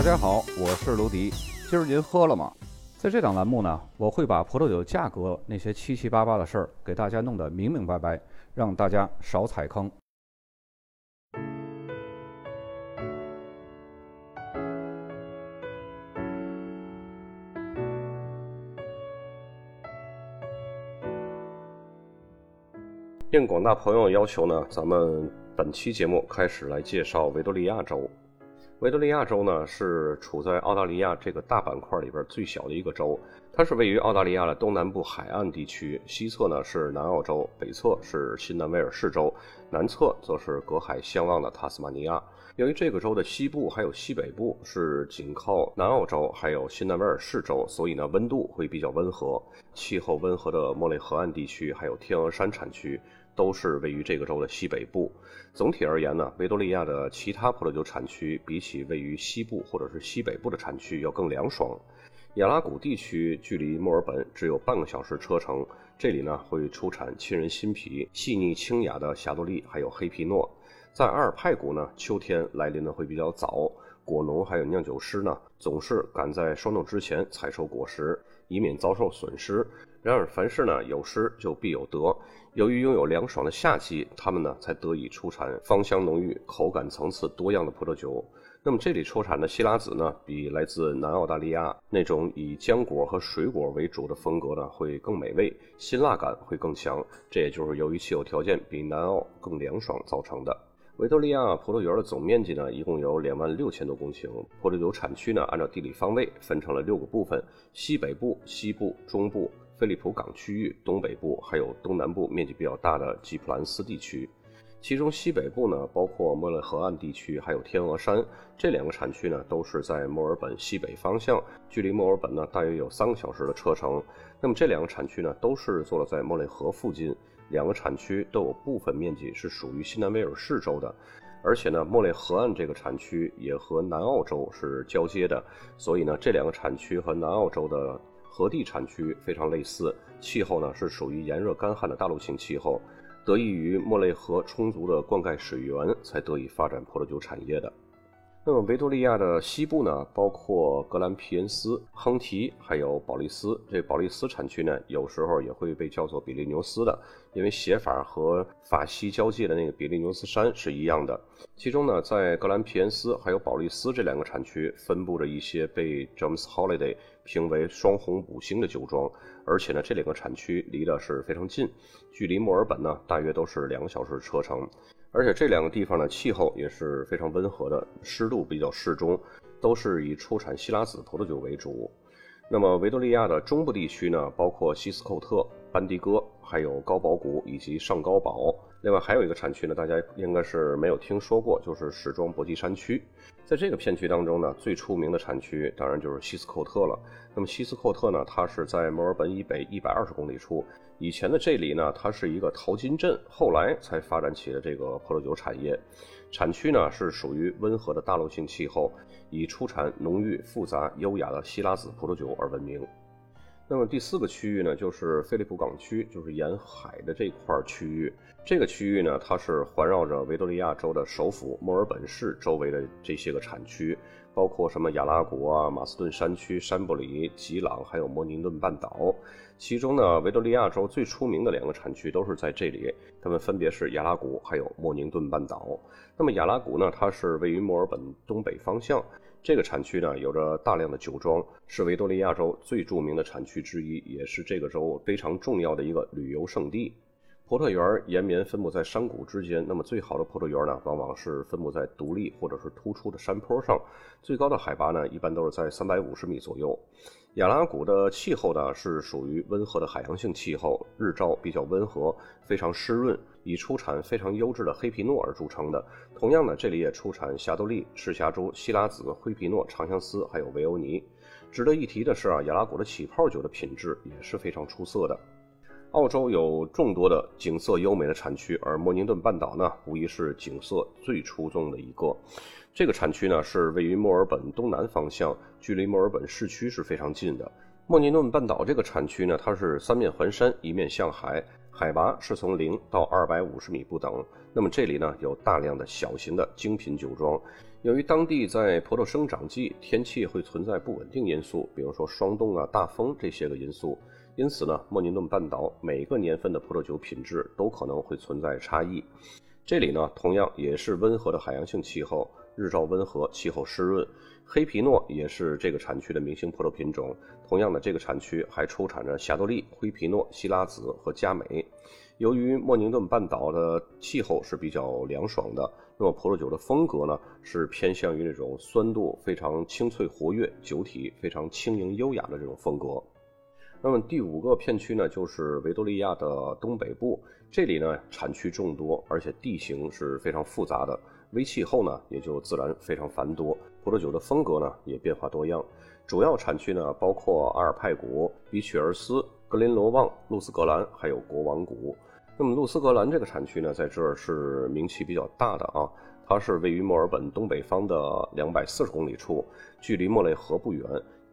大家好，我是卢迪。今儿您喝了吗？在这档栏目呢，我会把葡萄酒价格那些七七八八的事儿给大家弄得明明白白，让大家少踩坑。应广大朋友要求呢，咱们本期节目开始来介绍维多利亚州。维多利亚州呢是处在澳大利亚这个大板块里边最小的一个州，它是位于澳大利亚的东南部海岸地区，西侧呢是南澳洲，北侧是新南威尔士州，南侧则是隔海相望的塔斯马尼亚。由于这个州的西部还有西北部是紧靠南澳洲还有新南威尔士州，所以呢温度会比较温和，气候温和的莫雷河岸地区还有天鹅山产区。都是位于这个州的西北部。总体而言呢，维多利亚的其他葡萄酒产区比起位于西部或者是西北部的产区要更凉爽。亚拉古地区距离墨尔本只有半个小时车程，这里呢会出产沁人心脾、细腻清雅的霞多丽，还有黑皮诺。在阿尔派谷呢，秋天来临的会比较早，果农还有酿酒师呢总是赶在霜冻之前采收果实，以免遭受损失。然而，凡事呢有失就必有得。由于拥有凉爽的夏季，他们呢才得以出产芳香浓郁、口感层次多样的葡萄酒。那么这里出产的西拉子呢，比来自南澳大利亚那种以浆果和水果为主的风格呢会更美味，辛辣感会更强。这也就是由于气候条件比南澳更凉爽造成的。维多利亚葡萄园的总面积呢一共有两万六千多公顷，葡萄酒产区呢按照地理方位分成了六个部分：西北部、西部、中部。菲利普港区域东北部还有东南部面积比较大的吉普兰斯地区，其中西北部呢包括莫雷河岸地区还有天鹅山这两个产区呢都是在墨尔本西北方向，距离墨尔本呢大约有三个小时的车程。那么这两个产区呢都是坐落在莫雷河附近，两个产区都有部分面积是属于新南威尔士州的，而且呢莫雷河岸这个产区也和南澳洲是交接的，所以呢这两个产区和南澳洲的。河地产区非常类似，气候呢是属于炎热干旱的大陆性气候，得益于莫雷河充足的灌溉水源，才得以发展葡萄酒产业的。那么维多利亚的西部呢，包括格兰皮恩斯、亨提，还有保利斯。这保利斯产区呢，有时候也会被叫做比利牛斯的，因为写法和法西交界的那个比利牛斯山是一样的。其中呢，在格兰皮恩斯还有保利斯这两个产区，分布着一些被 James Holiday 评为双红五星的酒庄，而且呢，这两个产区离得是非常近，距离墨尔本呢，大约都是两个小时车程。而且这两个地方的气候也是非常温和的，湿度比较适中，都是以出产希拉子葡萄酒为主。那么维多利亚的中部地区呢，包括西斯寇特、班迪戈，还有高堡谷以及上高堡。另外还有一个产区呢，大家应该是没有听说过，就是史庄博基山区。在这个片区当中呢，最出名的产区当然就是西斯寇特了。那么西斯寇特呢，它是在墨尔本以北一百二十公里处。以前的这里呢，它是一个淘金镇，后来才发展起了这个葡萄酒产业。产区呢是属于温和的大陆性气候。以出产浓郁、复杂、优雅的希拉子葡萄酒而闻名。那么第四个区域呢，就是菲利普港区，就是沿海的这块区域。这个区域呢，它是环绕着维多利亚州的首府墨尔本市周围的这些个产区，包括什么亚拉国啊、马斯顿山区、山布里、吉朗，还有摩宁顿半岛。其中呢，维多利亚州最出名的两个产区都是在这里，它们分别是亚拉谷还有莫宁顿半岛。那么亚拉谷呢，它是位于墨尔本东北方向。这个产区呢，有着大量的酒庄，是维多利亚州最著名的产区之一，也是这个州非常重要的一个旅游胜地。葡萄园延绵分布在山谷之间，那么最好的葡萄园呢，往往是分布在独立或者是突出的山坡上，最高的海拔呢，一般都是在三百五十米左右。亚拉谷的气候呢，是属于温和的海洋性气候，日照比较温和，非常湿润。以出产非常优质的黑皮诺而著称的，同样呢，这里也出产霞多丽、赤霞珠、西拉子、灰皮诺、长相思，还有维欧尼。值得一提的是啊，亚拉古的起泡酒的品质也是非常出色的。澳洲有众多的景色优美的产区，而莫宁顿半岛呢，无疑是景色最出众的一个。这个产区呢，是位于墨尔本东南方向，距离墨尔本市区是非常近的。莫尼顿半岛这个产区呢，它是三面环山，一面向海，海拔是从零到二百五十米不等。那么这里呢有大量的小型的精品酒庄。由于当地在葡萄生长季天气会存在不稳定因素，比如说霜冻啊、大风这些个因素，因此呢，莫尼顿半岛每个年份的葡萄酒品质都可能会存在差异。这里呢，同样也是温和的海洋性气候，日照温和，气候湿润。黑皮诺也是这个产区的明星葡萄品种。同样的，这个产区还出产着霞多丽、灰皮诺、希拉子和佳美。由于莫宁顿半岛的气候是比较凉爽的，那么葡萄酒的风格呢是偏向于那种酸度非常清脆活跃、酒体非常轻盈优雅的这种风格。那么第五个片区呢，就是维多利亚的东北部，这里呢产区众多，而且地形是非常复杂的，微气候呢也就自然非常繁多，葡萄酒的风格呢也变化多样。主要产区呢包括阿尔派谷、比曲尔斯、格林罗旺、露斯格兰，还有国王谷。那么，露斯格兰这个产区呢，在这儿是名气比较大的啊。它是位于墨尔本东北方的两百四十公里处，距离莫雷河不远，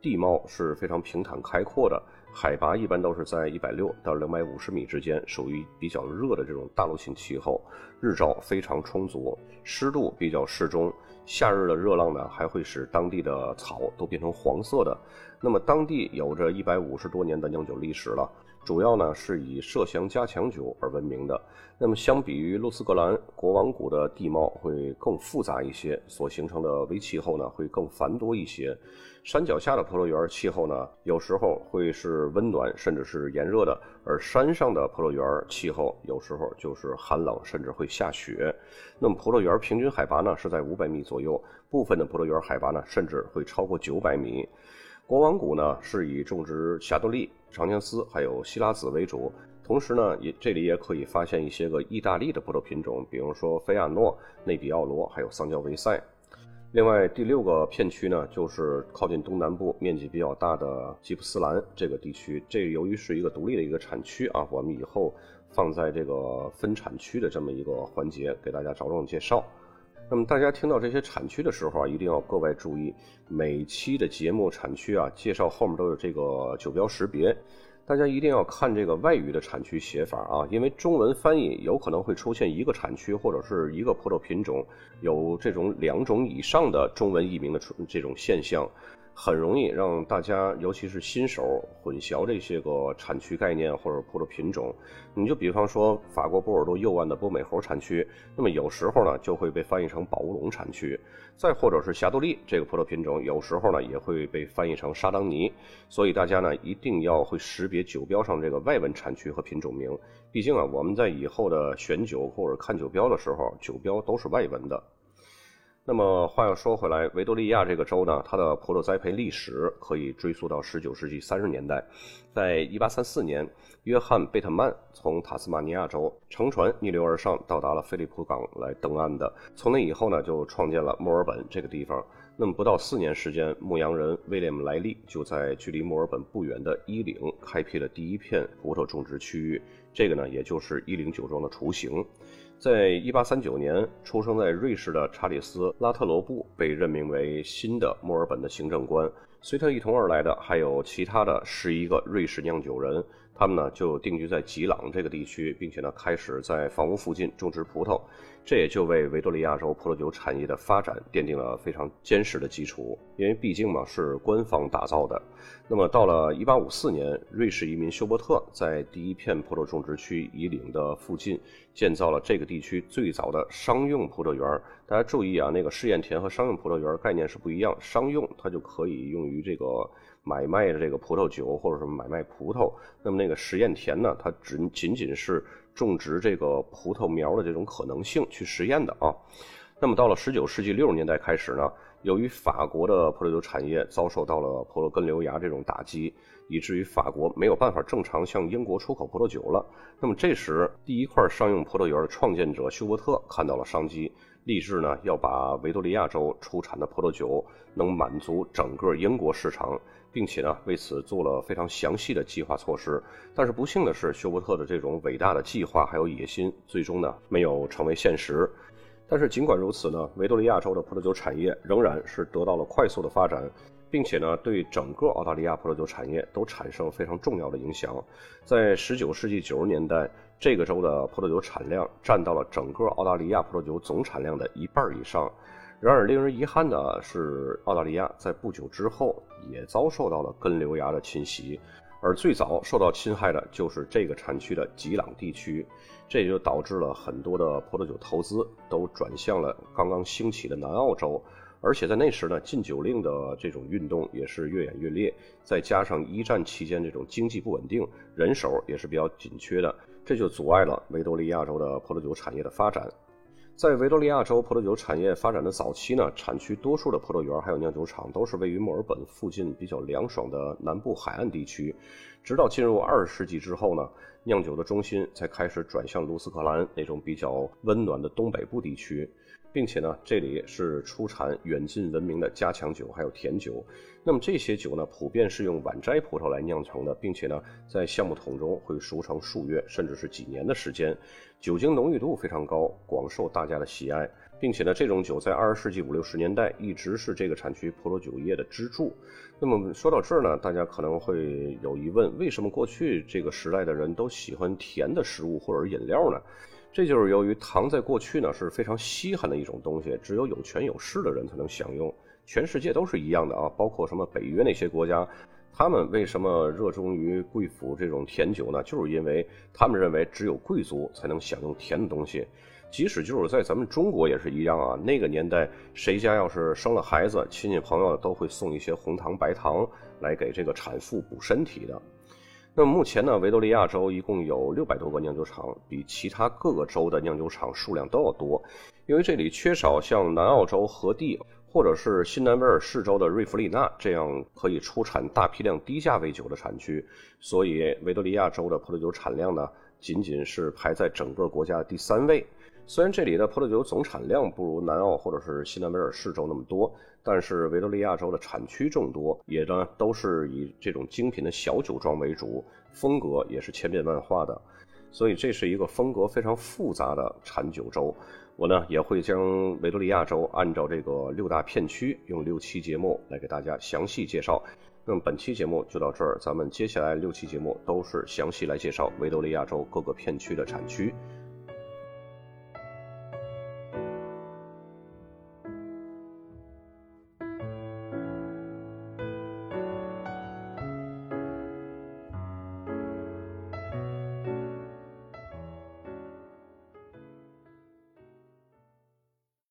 地貌是非常平坦开阔的，海拔一般都是在一百六到两百五十米之间，属于比较热的这种大陆性气候，日照非常充足，湿度比较适中。夏日的热浪呢，还会使当地的草都变成黄色的。那么，当地有着一百五十多年的酿酒历史了。主要呢是以麝香加强酒而闻名的。那么相比于露斯格兰国王谷的地貌会更复杂一些，所形成的微气候呢会更繁多一些。山脚下的葡萄园气候呢有时候会是温暖甚至是炎热的，而山上的葡萄园气候有时候就是寒冷甚至会下雪。那么葡萄园平均海拔呢是在五百米左右，部分的葡萄园海拔呢甚至会超过九百米。国王谷呢是以种植霞多丽。长相思还有希拉子为主，同时呢，也这里也可以发现一些个意大利的葡萄品种，比如说菲亚诺、内比奥罗，还有桑娇维塞。另外第六个片区呢，就是靠近东南部、面积比较大的吉普斯兰这个地区。这由于是一个独立的一个产区啊，我们以后放在这个分产区的这么一个环节给大家着重介绍。那么大家听到这些产区的时候啊，一定要格外注意，每期的节目产区啊介绍后面都有这个酒标识别，大家一定要看这个外语的产区写法啊，因为中文翻译有可能会出现一个产区或者是一个葡萄品种有这种两种以上的中文译名的出这种现象。很容易让大家，尤其是新手混淆这些个产区概念或者葡萄品种。你就比方说法国波尔多右岸的波美猴产区，那么有时候呢就会被翻译成宝乌龙产区；再或者是霞多丽这个葡萄品种，有时候呢也会被翻译成沙当尼。所以大家呢一定要会识别酒标上这个外文产区和品种名。毕竟啊，我们在以后的选酒或者看酒标的时候，酒标都是外文的。那么话又说回来，维多利亚这个州呢，它的葡萄栽培历史可以追溯到19世纪30年代。在1834年，约翰·贝特曼从塔斯马尼亚州乘船逆流而上，到达了菲利普港来登岸的。从那以后呢，就创建了墨尔本这个地方。那么不到四年时间，牧羊人威廉姆·莱利就在距离墨尔本不远的伊岭开辟了第一片葡萄种植区域，这个呢，也就是伊岭酒庄的雏形。在一八三九年，出生在瑞士的查理斯·拉特罗布被任命为新的墨尔本的行政官。随他一同而来的还有其他的十一个瑞士酿酒人，他们呢就定居在吉朗这个地区，并且呢开始在房屋附近种植葡萄。这也就为维多利亚州葡萄酒产业的发展奠定了非常坚实的基础，因为毕竟嘛是官方打造的。那么到了1854年，瑞士移民休伯特在第一片葡萄种植区以岭的附近建造了这个地区最早的商用葡萄园。大家注意啊，那个试验田和商用葡萄园概念是不一样，商用它就可以用于这个买卖的这个葡萄酒或者是买卖葡萄，那么那个实验田呢，它只仅仅是。种植这个葡萄苗的这种可能性去实验的啊，那么到了十九世纪六十年代开始呢，由于法国的葡萄酒产业遭受到了葡萄根瘤牙这种打击，以至于法国没有办法正常向英国出口葡萄酒了。那么这时，第一块商用葡萄园的创建者休伯特看到了商机，立志呢要把维多利亚州出产的葡萄酒能满足整个英国市场。并且呢，为此做了非常详细的计划措施。但是不幸的是，休伯特的这种伟大的计划还有野心，最终呢没有成为现实。但是尽管如此呢，维多利亚州的葡萄酒产业仍然是得到了快速的发展。并且呢，对整个澳大利亚葡萄酒产业都产生非常重要的影响。在19世纪90年代，这个州的葡萄酒产量占到了整个澳大利亚葡萄酒总产量的一半以上。然而，令人遗憾的是，澳大利亚在不久之后也遭受到了根瘤蚜的侵袭，而最早受到侵害的就是这个产区的吉朗地区，这也就导致了很多的葡萄酒投资都转向了刚刚兴起的南澳洲。而且在那时呢，禁酒令的这种运动也是越演越烈，再加上一战期间这种经济不稳定，人手也是比较紧缺的，这就阻碍了维多利亚州的葡萄酒产业的发展。在维多利亚州葡萄酒产业发展的早期呢，产区多数的葡萄园还有酿酒厂都是位于墨尔本附近比较凉爽的南部海岸地区。直到进入二十世纪之后呢，酿酒的中心才开始转向卢斯克兰那种比较温暖的东北部地区。并且呢，这里是出产远近闻名的加强酒，还有甜酒。那么这些酒呢，普遍是用晚摘葡萄来酿成的，并且呢，在橡木桶中会熟成数月，甚至是几年的时间，酒精浓郁度非常高，广受大家的喜爱。并且呢，这种酒在二十世纪五六十年代一直是这个产区葡萄酒业的支柱。那么说到这儿呢，大家可能会有疑问：为什么过去这个时代的人都喜欢甜的食物或者饮料呢？这就是由于糖在过去呢是非常稀罕的一种东西，只有有权有势的人才能享用。全世界都是一样的啊，包括什么北约那些国家，他们为什么热衷于贵府这种甜酒呢？就是因为他们认为只有贵族才能享用甜的东西。即使就是在咱们中国也是一样啊，那个年代谁家要是生了孩子，亲戚朋友都会送一些红糖白糖来给这个产妇补身体的。那么目前呢，维多利亚州一共有六百多个酿酒厂，比其他各个州的酿酒厂数量都要多。因为这里缺少像南澳洲和地或者是新南威尔士州的瑞弗里纳这样可以出产大批量低价位酒的产区，所以维多利亚州的葡萄酒产量呢，仅仅是排在整个国家的第三位。虽然这里的葡萄酒总产量不如南澳或者是新南威尔士州那么多，但是维多利亚州的产区众多，也呢都是以这种精品的小酒庄为主，风格也是千变万化的，所以这是一个风格非常复杂的产酒州。我呢也会将维多利亚州按照这个六大片区，用六期节目来给大家详细介绍。那么本期节目就到这儿，咱们接下来六期节目都是详细来介绍维多利亚州各个片区的产区。